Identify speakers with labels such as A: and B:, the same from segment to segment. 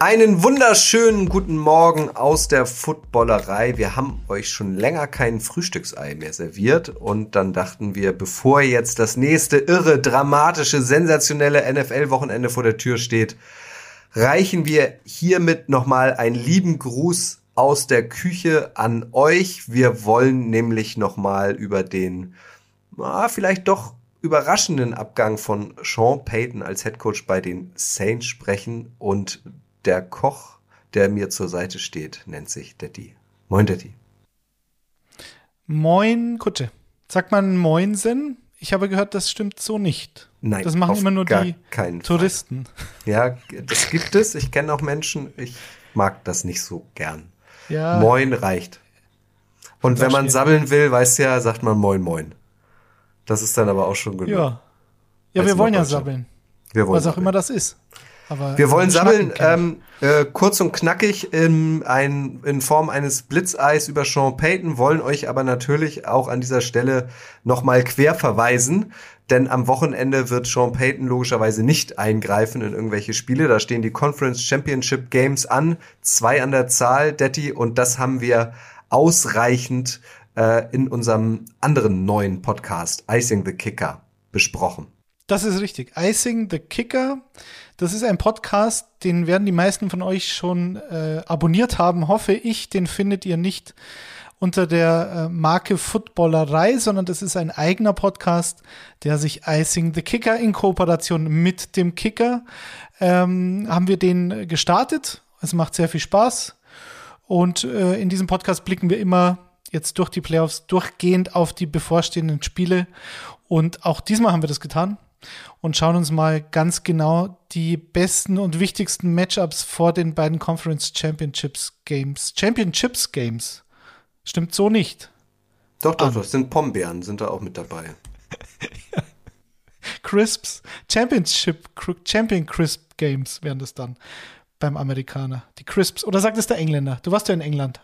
A: Einen wunderschönen guten Morgen aus der Footballerei. Wir haben euch schon länger kein Frühstücksei mehr serviert und dann dachten wir, bevor jetzt das nächste irre, dramatische, sensationelle NFL-Wochenende vor der Tür steht, reichen wir hiermit nochmal einen lieben Gruß aus der Küche an euch. Wir wollen nämlich nochmal über den, ah, vielleicht doch überraschenden Abgang von Sean Payton als Head Coach bei den Saints sprechen und der Koch, der mir zur Seite steht, nennt sich Detti. Moin, Detti.
B: Moin, Kutte. Sagt man Moinsen? Ich habe gehört, das stimmt so nicht.
A: Nein,
B: das machen immer nur die Touristen.
A: Fall. Ja, das gibt es. Ich kenne auch Menschen, ich mag das nicht so gern.
B: Ja.
A: Moin reicht. Und wenn man sabbeln will, weißt du ja, sagt man Moin Moin. Das ist dann aber auch schon genug.
B: Ja. Ja, wir wollen ja sabbeln.
A: Wir wollen
B: was auch
A: sabbeln.
B: immer das ist.
A: Aber wir wollen sammeln, ähm, äh, kurz und knackig in, ein, in Form eines Blitzeis über Sean Payton, wollen euch aber natürlich auch an dieser Stelle nochmal quer verweisen, denn am Wochenende wird Sean Payton logischerweise nicht eingreifen in irgendwelche Spiele. Da stehen die Conference Championship Games an, zwei an der Zahl, Detti, und das haben wir ausreichend äh, in unserem anderen neuen Podcast, Icing the Kicker, besprochen.
B: Das ist richtig. Icing the Kicker. Das ist ein Podcast, den werden die meisten von euch schon äh, abonniert haben, hoffe ich. Den findet ihr nicht unter der äh, Marke Footballerei, sondern das ist ein eigener Podcast, der sich Icing the Kicker in Kooperation mit dem Kicker ähm, haben wir den gestartet. Es macht sehr viel Spaß. Und äh, in diesem Podcast blicken wir immer jetzt durch die Playoffs durchgehend auf die bevorstehenden Spiele. Und auch diesmal haben wir das getan und schauen uns mal ganz genau die besten und wichtigsten Matchups vor den beiden Conference Championships Games. Championships Games. Stimmt so nicht.
A: Doch, doch, doch. Sind Pombeeren, sind da auch mit dabei.
B: Crisps. Championship, Champion Crisp Games wären das dann beim Amerikaner. Die Crisps. Oder sagt es der Engländer? Du warst ja in England.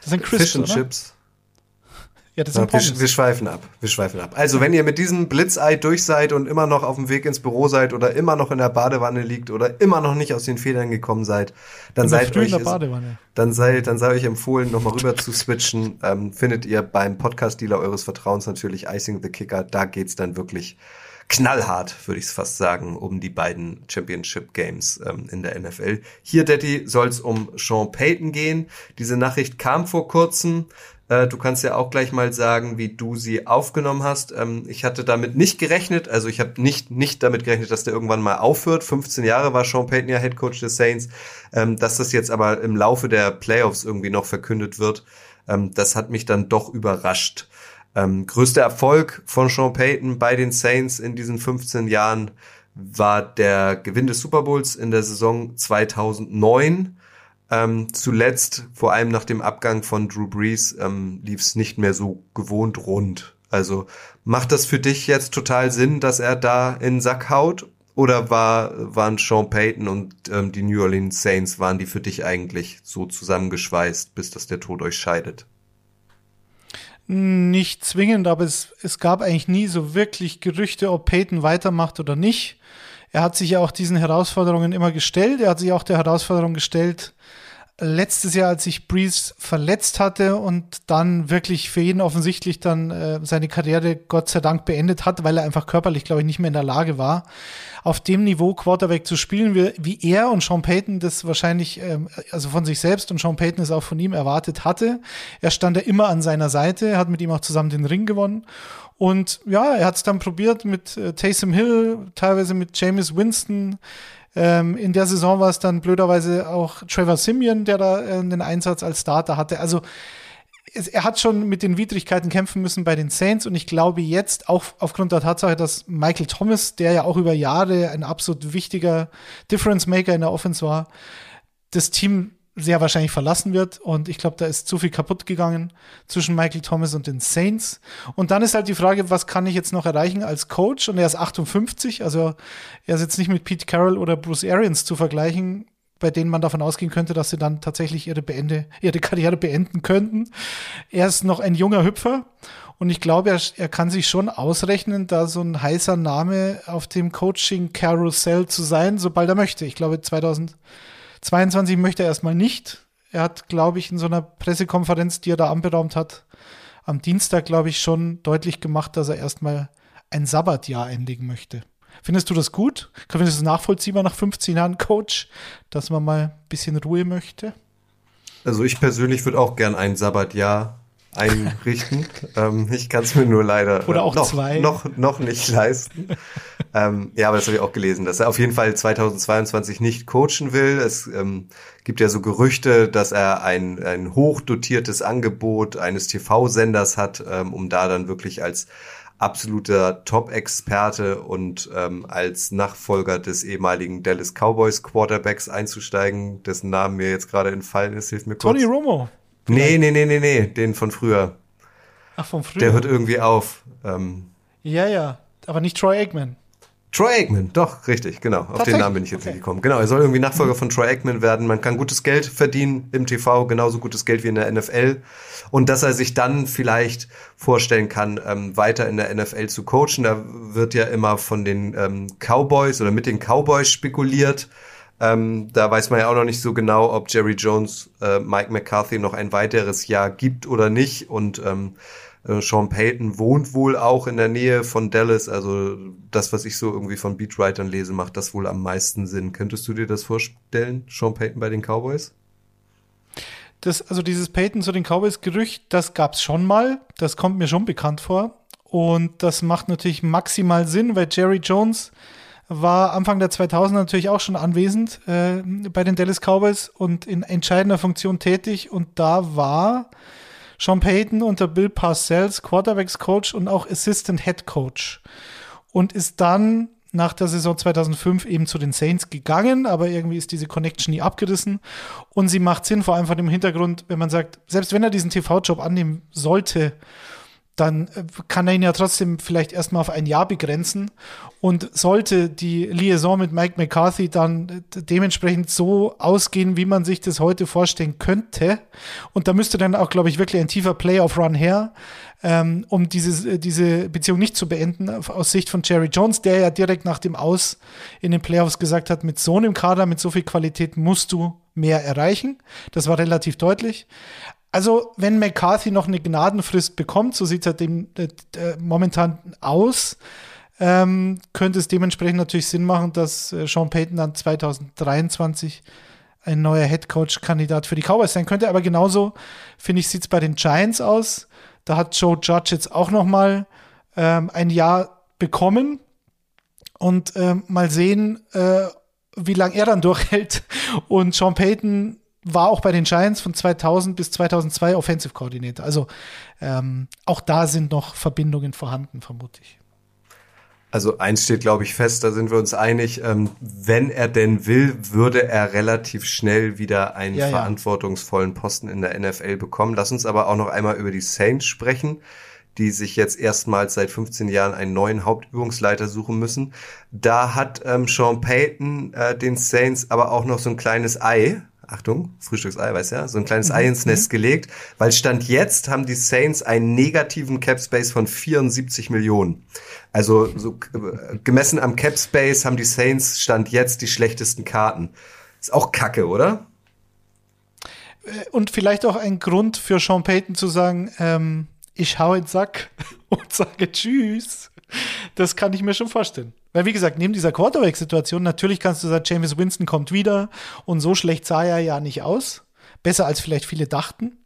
A: Das sind Crisps, Fish and oder? Chips.
B: Ja, das sind
A: ja, wir, wir, schweifen ab. Wir schweifen ab. Also, wenn ihr mit diesem Blitzei durch seid und immer noch auf dem Weg ins Büro seid oder immer noch in der Badewanne liegt oder immer noch nicht aus den Federn gekommen seid, dann seid euch, dann sei, dann sei euch empfohlen, nochmal rüber zu switchen. Ähm, findet ihr beim Podcast-Dealer eures Vertrauens natürlich Icing the Kicker. Da geht's dann wirklich knallhart, würde ich es fast sagen, um die beiden Championship Games ähm, in der NFL. Hier, Daddy, soll es um Sean Payton gehen. Diese Nachricht kam vor kurzem. Äh, du kannst ja auch gleich mal sagen, wie du sie aufgenommen hast. Ähm, ich hatte damit nicht gerechnet, also ich habe nicht, nicht damit gerechnet, dass der irgendwann mal aufhört. 15 Jahre war Sean Payton ja Head Coach des Saints. Ähm, dass das jetzt aber im Laufe der Playoffs irgendwie noch verkündet wird, ähm, das hat mich dann doch überrascht. Ähm, größter Erfolg von Sean Payton bei den Saints in diesen 15 Jahren war der Gewinn des Super Bowls in der Saison 2009. Ähm, zuletzt, vor allem nach dem Abgang von Drew Brees, ähm, lief es nicht mehr so gewohnt rund. Also macht das für dich jetzt total Sinn, dass er da in den Sack haut? Oder war, waren Sean Payton und ähm, die New Orleans Saints, waren die für dich eigentlich so zusammengeschweißt, bis dass der Tod euch scheidet?
B: Nicht zwingend, aber es, es gab eigentlich nie so wirklich Gerüchte, ob Payton weitermacht oder nicht. Er hat sich ja auch diesen Herausforderungen immer gestellt. Er hat sich auch der Herausforderung gestellt, letztes Jahr, als sich Breeze verletzt hatte und dann wirklich für jeden offensichtlich dann äh, seine Karriere Gott sei Dank beendet hat, weil er einfach körperlich, glaube ich, nicht mehr in der Lage war, auf dem Niveau Quarterback zu spielen, wie, wie er und Sean Payton das wahrscheinlich, ähm, also von sich selbst und Sean Payton es auch von ihm erwartet hatte. Er stand ja immer an seiner Seite, hat mit ihm auch zusammen den Ring gewonnen. Und ja, er hat es dann probiert mit äh, Taysom Hill, teilweise mit Jameis Winston, ähm, in der Saison war es dann blöderweise auch Trevor Simeon, der da äh, den Einsatz als Starter hatte. Also es, er hat schon mit den Widrigkeiten kämpfen müssen bei den Saints und ich glaube jetzt auch aufgrund der Tatsache, dass Michael Thomas, der ja auch über Jahre ein absolut wichtiger Difference Maker in der Offense war, das Team sehr wahrscheinlich verlassen wird. Und ich glaube, da ist zu viel kaputt gegangen zwischen Michael Thomas und den Saints. Und dann ist halt die Frage, was kann ich jetzt noch erreichen als Coach? Und er ist 58, also er ist jetzt nicht mit Pete Carroll oder Bruce Arians zu vergleichen. bei denen man davon ausgehen könnte, dass sie dann tatsächlich ihre, Beende, ihre Karriere beenden könnten. Er ist noch ein junger Hüpfer und ich glaube, er, er kann sich schon ausrechnen, da so ein heißer Name auf dem Coaching-Carousel zu sein, sobald er möchte. Ich glaube, 2022 möchte er erstmal nicht. Er hat, glaube ich, in so einer Pressekonferenz, die er da anberaumt hat, am Dienstag, glaube ich, schon deutlich gemacht, dass er erstmal ein Sabbatjahr endigen möchte. Findest du das gut? Findest du es nachvollziehbar nach 15 Jahren Coach, dass man mal ein bisschen Ruhe möchte?
A: Also ich persönlich würde auch gern ein Sabbatjahr einrichten. ähm, ich kann es mir nur leider
B: Oder auch
A: noch,
B: zwei.
A: Noch, noch nicht leisten. ähm, ja, aber das habe ich auch gelesen, dass er auf jeden Fall 2022 nicht coachen will. Es ähm, gibt ja so Gerüchte, dass er ein, ein hochdotiertes Angebot eines TV-Senders hat, ähm, um da dann wirklich als absoluter Top-Experte und ähm, als Nachfolger des ehemaligen Dallas Cowboys Quarterbacks einzusteigen, dessen Namen mir jetzt gerade entfallen ist. Hilf mir kurz.
B: Tony Romo.
A: Nee, nee, nee, nee, nee, den von früher.
B: Ach, von früher.
A: Der hört irgendwie auf. Ähm,
B: ja, ja, aber nicht Troy Aikman.
A: Troy Aikman, doch, richtig, genau. Auf den Namen bin ich jetzt okay. nicht gekommen. Genau, er soll irgendwie Nachfolger von Troy Aikman werden. Man kann gutes Geld verdienen im TV, genauso gutes Geld wie in der NFL. Und dass er sich dann vielleicht vorstellen kann, ähm, weiter in der NFL zu coachen. Da wird ja immer von den ähm, Cowboys oder mit den Cowboys spekuliert. Ähm, da weiß man ja auch noch nicht so genau, ob Jerry Jones äh, Mike McCarthy noch ein weiteres Jahr gibt oder nicht. Und ähm, äh, Sean Payton wohnt wohl auch in der Nähe von Dallas. Also das, was ich so irgendwie von Beatwritern lese, macht das wohl am meisten Sinn. Könntest du dir das vorstellen, Sean Payton bei den Cowboys?
B: Das, also dieses Payton zu den Cowboys-Gerücht, das gab es schon mal. Das kommt mir schon bekannt vor. Und das macht natürlich maximal Sinn, weil Jerry Jones war Anfang der 2000er natürlich auch schon anwesend äh, bei den Dallas Cowboys und in entscheidender Funktion tätig. Und da war Sean Payton unter Bill Parcells Quarterbacks Coach und auch Assistant Head Coach. Und ist dann nach der Saison 2005 eben zu den Saints gegangen, aber irgendwie ist diese Connection nie abgerissen. Und sie macht Sinn, vor allem von dem Hintergrund, wenn man sagt, selbst wenn er diesen TV-Job annehmen sollte, dann äh, kann er ihn ja trotzdem vielleicht erstmal auf ein Jahr begrenzen. Und sollte die Liaison mit Mike McCarthy dann äh, dementsprechend so ausgehen, wie man sich das heute vorstellen könnte, und da müsste dann auch, glaube ich, wirklich ein tiefer Playoff-Run her, ähm, um dieses, äh, diese Beziehung nicht zu beenden, aus Sicht von Jerry Jones, der ja direkt nach dem Aus in den Playoffs gesagt hat, mit so einem Kader, mit so viel Qualität musst du mehr erreichen. Das war relativ deutlich. Also, wenn McCarthy noch eine Gnadenfrist bekommt, so sieht es halt dem, äh, äh, momentan aus, ähm, könnte es dementsprechend natürlich Sinn machen, dass äh, Sean Payton dann 2023 ein neuer Headcoach-Kandidat für die Cowboys sein könnte. Aber genauso, finde ich, sieht es bei den Giants aus. Da hat Joe Judge jetzt auch noch mal ähm, ein Jahr bekommen. Und ähm, mal sehen, äh, wie lange er dann durchhält. Und Sean Payton war auch bei den Giants von 2000 bis 2002 Offensive Coordinator. Also ähm, auch da sind noch Verbindungen vorhanden, vermute ich.
A: Also eins steht, glaube ich, fest, da sind wir uns einig. Ähm, wenn er denn will, würde er relativ schnell wieder einen ja, verantwortungsvollen Posten in der NFL bekommen. Lass uns aber auch noch einmal über die Saints sprechen, die sich jetzt erstmals seit 15 Jahren einen neuen Hauptübungsleiter suchen müssen. Da hat ähm, Sean Payton äh, den Saints aber auch noch so ein kleines Ei Achtung, Frühstückseiweiß, ja, so ein kleines mhm. Ei ins Nest mhm. gelegt, weil Stand jetzt haben die Saints einen negativen Cap Space von 74 Millionen. Also so äh, gemessen am Cap Space haben die Saints Stand jetzt die schlechtesten Karten. Ist auch Kacke, oder?
B: Äh, und vielleicht auch ein Grund für Sean Payton zu sagen, ähm, ich hau in den Sack und sage Tschüss. Das kann ich mir schon vorstellen. Weil, wie gesagt, neben dieser Quarterback-Situation, natürlich kannst du sagen, James Winston kommt wieder und so schlecht sah er ja nicht aus. Besser als vielleicht viele dachten.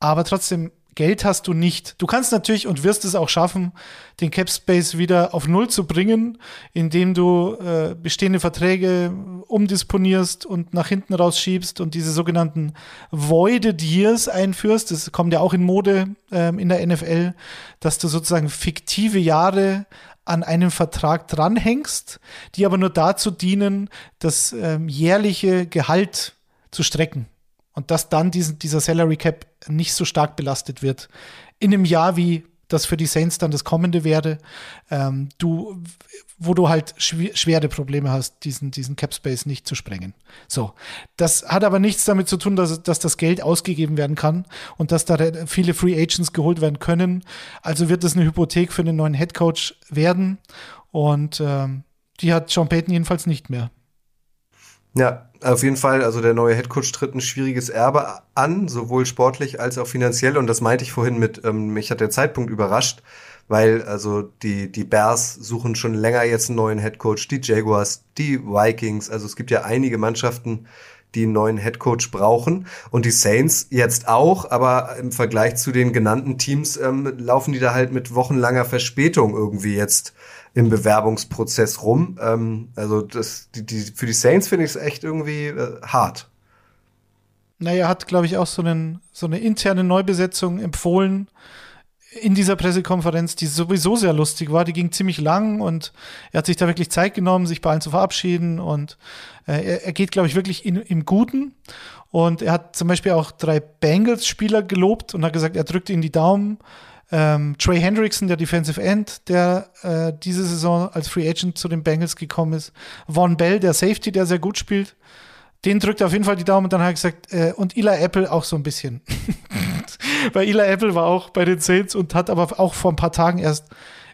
B: Aber trotzdem, Geld hast du nicht. Du kannst natürlich und wirst es auch schaffen, den Cap Space wieder auf Null zu bringen, indem du äh, bestehende Verträge umdisponierst und nach hinten rausschiebst und diese sogenannten Voided Years einführst. Das kommt ja auch in Mode ähm, in der NFL, dass du sozusagen fiktive Jahre an einem Vertrag dranhängst, die aber nur dazu dienen, das ähm, jährliche Gehalt zu strecken. Und dass dann diesen, dieser Salary Cap nicht so stark belastet wird. In einem Jahr wie das für die Saints dann das Kommende wäre. Ähm, du, wo du halt schw schwere Probleme hast, diesen, diesen Cap Space nicht zu sprengen. So. Das hat aber nichts damit zu tun, dass, dass das Geld ausgegeben werden kann und dass da viele Free Agents geholt werden können. Also wird das eine Hypothek für einen neuen Head Coach werden. Und ähm, die hat Sean Payton jedenfalls nicht mehr.
A: Ja, auf jeden Fall, also der neue Headcoach tritt ein schwieriges Erbe an, sowohl sportlich als auch finanziell. Und das meinte ich vorhin mit, ähm, mich hat der Zeitpunkt überrascht, weil also die, die Bears suchen schon länger jetzt einen neuen Headcoach, die Jaguars, die Vikings, also es gibt ja einige Mannschaften, die einen neuen Headcoach brauchen. Und die Saints jetzt auch, aber im Vergleich zu den genannten Teams ähm, laufen die da halt mit wochenlanger Verspätung irgendwie jetzt im Bewerbungsprozess rum. Ähm, also das, die, die, für die Saints finde ich es echt irgendwie äh, hart.
B: Naja, hat, glaube ich, auch so, einen, so eine interne Neubesetzung empfohlen in dieser Pressekonferenz, die sowieso sehr lustig war. Die ging ziemlich lang und er hat sich da wirklich Zeit genommen, sich bei allen zu verabschieden und äh, er, er, geht, glaube ich, wirklich in, im Guten. Und er hat zum Beispiel auch drei Bengals-Spieler gelobt und hat gesagt, er drückt ihnen die Daumen ähm, Trey Hendrickson, der Defensive End, der äh, diese Saison als Free Agent zu den Bengals gekommen ist. Von Bell, der Safety, der sehr gut spielt. Den drückt auf jeden Fall die Daumen und dann hat er gesagt, äh, und Eli Apple auch so ein bisschen. Weil Eli Apple war auch bei den Saints und hat aber auch vor ein paar Tagen erst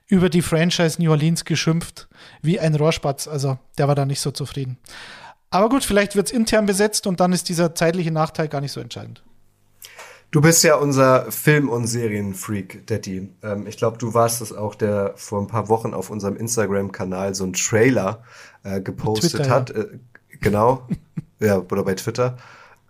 B: über die Franchise New Orleans geschimpft, wie ein Rohrspatz. Also der war da nicht so zufrieden. Aber gut, vielleicht wird es intern besetzt und dann ist dieser zeitliche Nachteil gar nicht so entscheidend.
A: Du bist ja unser Film- und Serienfreak, Daddy. Ähm, ich glaube, du warst es auch, der vor ein paar Wochen auf unserem Instagram-Kanal so einen Trailer äh, gepostet Twitter, hat. Ja. Äh, genau. ja, oder bei Twitter.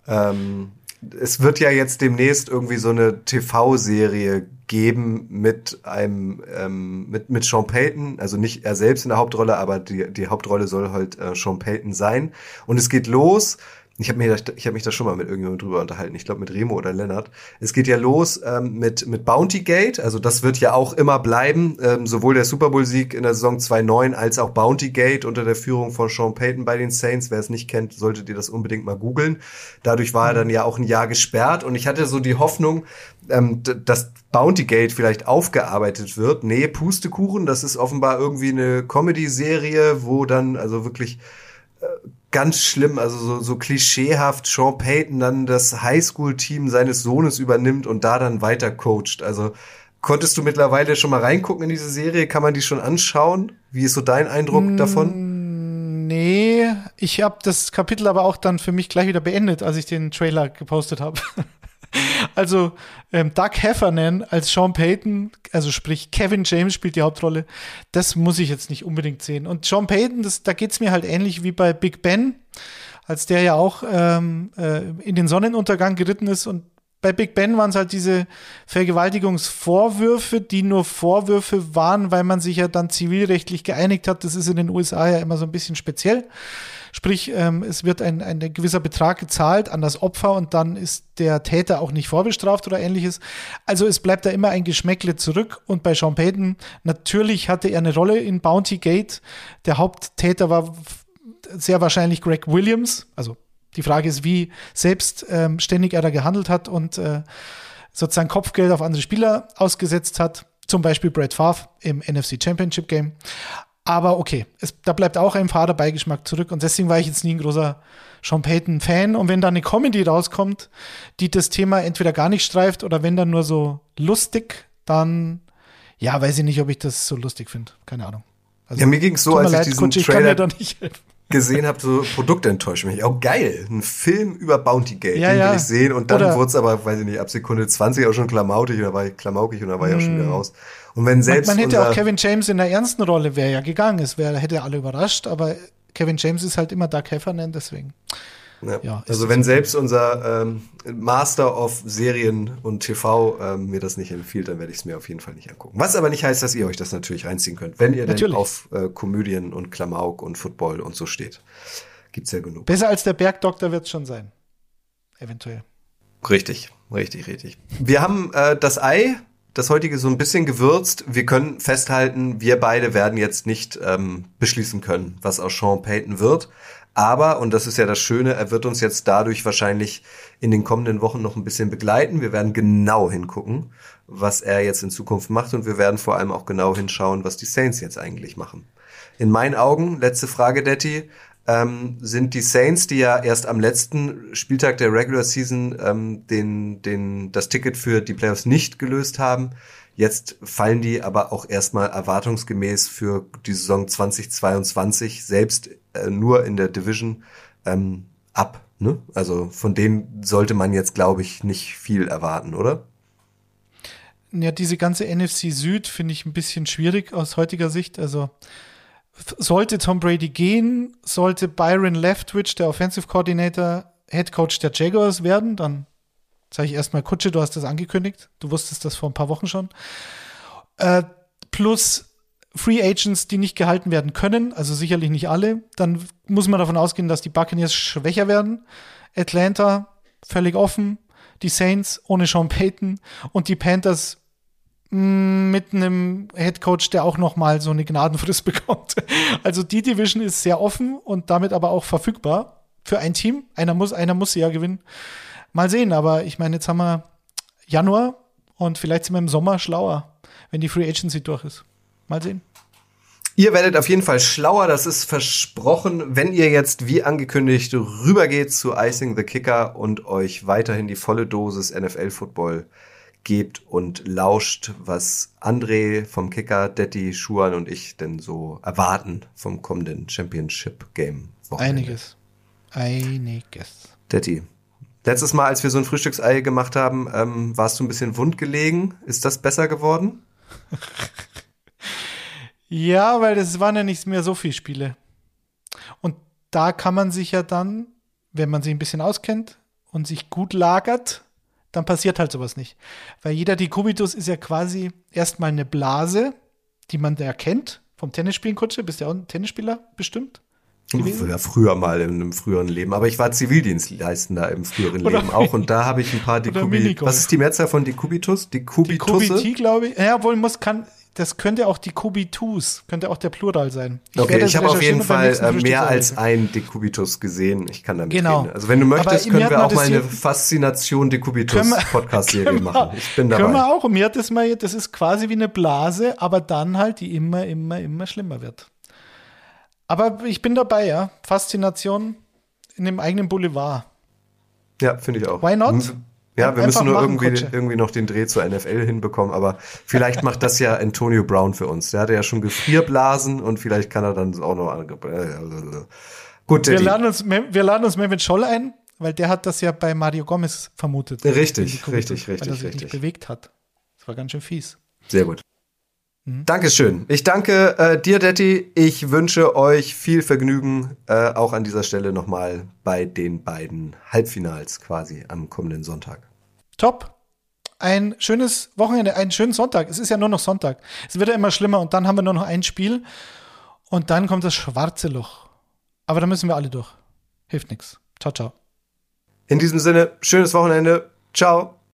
A: Ähm, es wird ja jetzt demnächst irgendwie so eine TV-Serie geben mit einem ähm, mit mit Sean Payton, also nicht er selbst in der Hauptrolle, aber die die Hauptrolle soll halt äh, Sean Payton sein. Und es geht los ich habe mir, ich habe mich da schon mal mit irgendjemandem drüber unterhalten. Ich glaube mit Remo oder Lennart. Es geht ja los ähm, mit mit Bounty Gate. Also das wird ja auch immer bleiben. Ähm, sowohl der Super Bowl Sieg in der Saison 2-9 als auch Bounty Gate unter der Führung von Sean Payton bei den Saints. Wer es nicht kennt, solltet ihr das unbedingt mal googeln. Dadurch war er dann ja auch ein Jahr gesperrt und ich hatte so die Hoffnung, ähm, dass Bounty Gate vielleicht aufgearbeitet wird. Nee, Pustekuchen. Das ist offenbar irgendwie eine Comedy-Serie, wo dann also wirklich ganz schlimm, also so, so klischeehaft Sean Payton dann das Highschool-Team seines Sohnes übernimmt und da dann weiter coacht. Also konntest du mittlerweile schon mal reingucken in diese Serie? Kann man die schon anschauen? Wie ist so dein Eindruck mm, davon?
B: Nee, ich habe das Kapitel aber auch dann für mich gleich wieder beendet, als ich den Trailer gepostet habe. Also ähm, Doug Heffernan als Sean Payton, also sprich Kevin James spielt die Hauptrolle, das muss ich jetzt nicht unbedingt sehen. Und Sean Payton, das, da geht es mir halt ähnlich wie bei Big Ben, als der ja auch ähm, äh, in den Sonnenuntergang geritten ist und bei Big Ben waren es halt diese Vergewaltigungsvorwürfe, die nur Vorwürfe waren, weil man sich ja dann zivilrechtlich geeinigt hat. Das ist in den USA ja immer so ein bisschen speziell. Sprich, ähm, es wird ein, ein gewisser Betrag gezahlt an das Opfer und dann ist der Täter auch nicht vorbestraft oder ähnliches. Also es bleibt da immer ein Geschmäckle zurück. Und bei Sean Payton, natürlich hatte er eine Rolle in Bounty Gate. Der Haupttäter war sehr wahrscheinlich Greg Williams. Also die Frage ist, wie selbstständig ähm, er da gehandelt hat und äh, sozusagen Kopfgeld auf andere Spieler ausgesetzt hat. Zum Beispiel Brad Favre im NFC Championship Game. Aber okay, es, da bleibt auch ein fader Beigeschmack zurück und deswegen war ich jetzt nie ein großer Sean Payton-Fan. Und wenn da eine Comedy rauskommt, die das Thema entweder gar nicht streift oder wenn dann nur so lustig, dann ja, weiß ich nicht, ob ich das so lustig finde. Keine Ahnung.
A: Also, ja, mir ging es so, als leid, ich diesen Coach, Trailer ich gesehen habe, so enttäuscht mich. Auch geil, ein Film über Bounty Gate, ja, den ja. will ich sehen. Und dann wurde es aber, weiß ich nicht, ab Sekunde 20 auch schon klamaukig oder war ich klamaukig und dann war ich mm. ja schon wieder hm. raus. Und wenn selbst
B: man, man hätte auch Kevin James in der ernsten Rolle wäre ja gegangen, es wäre hätte alle überrascht, aber Kevin James ist halt immer Doug Heffernan, deswegen.
A: Ja. ja also wenn selbst unser ähm, Master of Serien und TV ähm, mir das nicht empfiehlt, dann werde ich es mir auf jeden Fall nicht angucken. Was aber nicht heißt, dass ihr euch das natürlich reinziehen könnt, wenn ihr natürlich. denn auf äh, Komödien und Klamauk und Football und so steht. Gibt's ja genug.
B: Besser als der Bergdoktor wird es schon sein. Eventuell.
A: Richtig, richtig, richtig. Wir haben äh, das Ei das heutige so ein bisschen gewürzt. Wir können festhalten, wir beide werden jetzt nicht ähm, beschließen können, was aus Sean Payton wird. Aber, und das ist ja das Schöne, er wird uns jetzt dadurch wahrscheinlich in den kommenden Wochen noch ein bisschen begleiten. Wir werden genau hingucken, was er jetzt in Zukunft macht und wir werden vor allem auch genau hinschauen, was die Saints jetzt eigentlich machen. In meinen Augen, letzte Frage, Detti, ähm, sind die Saints, die ja erst am letzten Spieltag der Regular Season ähm, den, den, das Ticket für die Playoffs nicht gelöst haben. Jetzt fallen die aber auch erstmal erwartungsgemäß für die Saison 2022 selbst äh, nur in der Division ähm, ab. Ne? Also von denen sollte man jetzt, glaube ich, nicht viel erwarten, oder?
B: Ja, diese ganze NFC Süd finde ich ein bisschen schwierig aus heutiger Sicht. Also sollte Tom Brady gehen, sollte Byron Leftwich, der Offensive Coordinator, Head Coach der Jaguars werden, dann sage ich erstmal, Kutsche, du hast das angekündigt. Du wusstest das vor ein paar Wochen schon. Äh, plus Free Agents, die nicht gehalten werden können, also sicherlich nicht alle. Dann muss man davon ausgehen, dass die Buccaneers schwächer werden. Atlanta völlig offen. Die Saints ohne Sean Payton und die Panthers mm, mit einem Head Coach, der auch noch mal so eine Gnadenfrist bekommt. Also die Division ist sehr offen und damit aber auch verfügbar für ein Team. Einer muss, einer muss sie ja gewinnen. Mal sehen, aber ich meine, jetzt haben wir Januar und vielleicht sind wir im Sommer schlauer, wenn die Free Agency durch ist. Mal sehen.
A: Ihr werdet auf jeden Fall schlauer, das ist versprochen, wenn ihr jetzt wie angekündigt rübergeht zu Icing the Kicker und euch weiterhin die volle Dosis NFL Football gebt und lauscht, was André vom Kicker, Detti, Schuan und ich denn so erwarten vom kommenden Championship Game.
B: Wochenende. Einiges. Einiges.
A: Detti, Letztes Mal, als wir so ein Frühstücksei gemacht haben, ähm, warst du ein bisschen wund gelegen. Ist das besser geworden?
B: ja, weil es waren ja nicht mehr so viele Spiele. Und da kann man sich ja dann, wenn man sich ein bisschen auskennt und sich gut lagert, dann passiert halt sowas nicht. Weil jeder Dekubitus ist ja quasi erstmal eine Blase, die man da erkennt. Vom Tennisspielen, Kutsche, bist ja auch ein Tennisspieler bestimmt?
A: Gewesen? Ja, früher mal in einem früheren Leben. Aber ich war Zivildienstleistender im früheren oder Leben auch. Und da habe ich ein paar Dekubitus. Was ist die Mehrzahl von Dekubitus?
B: Dekubitusse? Dekubiti, glaube ich. Ja, wohl muss, kann, das könnte auch Dekubitus, könnte auch der Plural sein.
A: Ich okay, ich habe auf jeden Fall äh, mehr als ein Dekubitus gesehen. Ich kann damit genau. reden. Also wenn du möchtest, können wir auch mal eine Faszination Dekubitus Podcast-Serie machen. Ich bin dabei.
B: Können wir auch. Und mir hat das mal, das ist quasi wie eine Blase, aber dann halt, die immer, immer, immer schlimmer wird. Aber ich bin dabei, ja. Faszination in dem eigenen Boulevard.
A: Ja, finde ich auch.
B: Why not?
A: Ja, wir müssen nur irgendwie, irgendwie noch den Dreh zur NFL hinbekommen, aber vielleicht macht das ja Antonio Brown für uns. Der hatte ja schon Gefrierblasen und vielleicht kann er dann auch noch.
B: Gut, wir laden, uns, wir laden uns Mehmet Scholl ein, weil der hat das ja bei Mario Gomez vermutet.
A: Richtig, richtig, richtig, weil er
B: sich
A: richtig.
B: Nicht bewegt hat. Das war ganz schön fies.
A: Sehr gut. Mhm. Dankeschön. Ich danke äh, dir, Detti. Ich wünsche euch viel Vergnügen, äh, auch an dieser Stelle nochmal bei den beiden Halbfinals quasi am kommenden Sonntag.
B: Top. Ein schönes Wochenende, einen schönen Sonntag. Es ist ja nur noch Sonntag. Es wird ja immer schlimmer und dann haben wir nur noch ein Spiel und dann kommt das schwarze Loch. Aber da müssen wir alle durch. Hilft nichts. Ciao, ciao.
A: In diesem Sinne, schönes Wochenende. Ciao.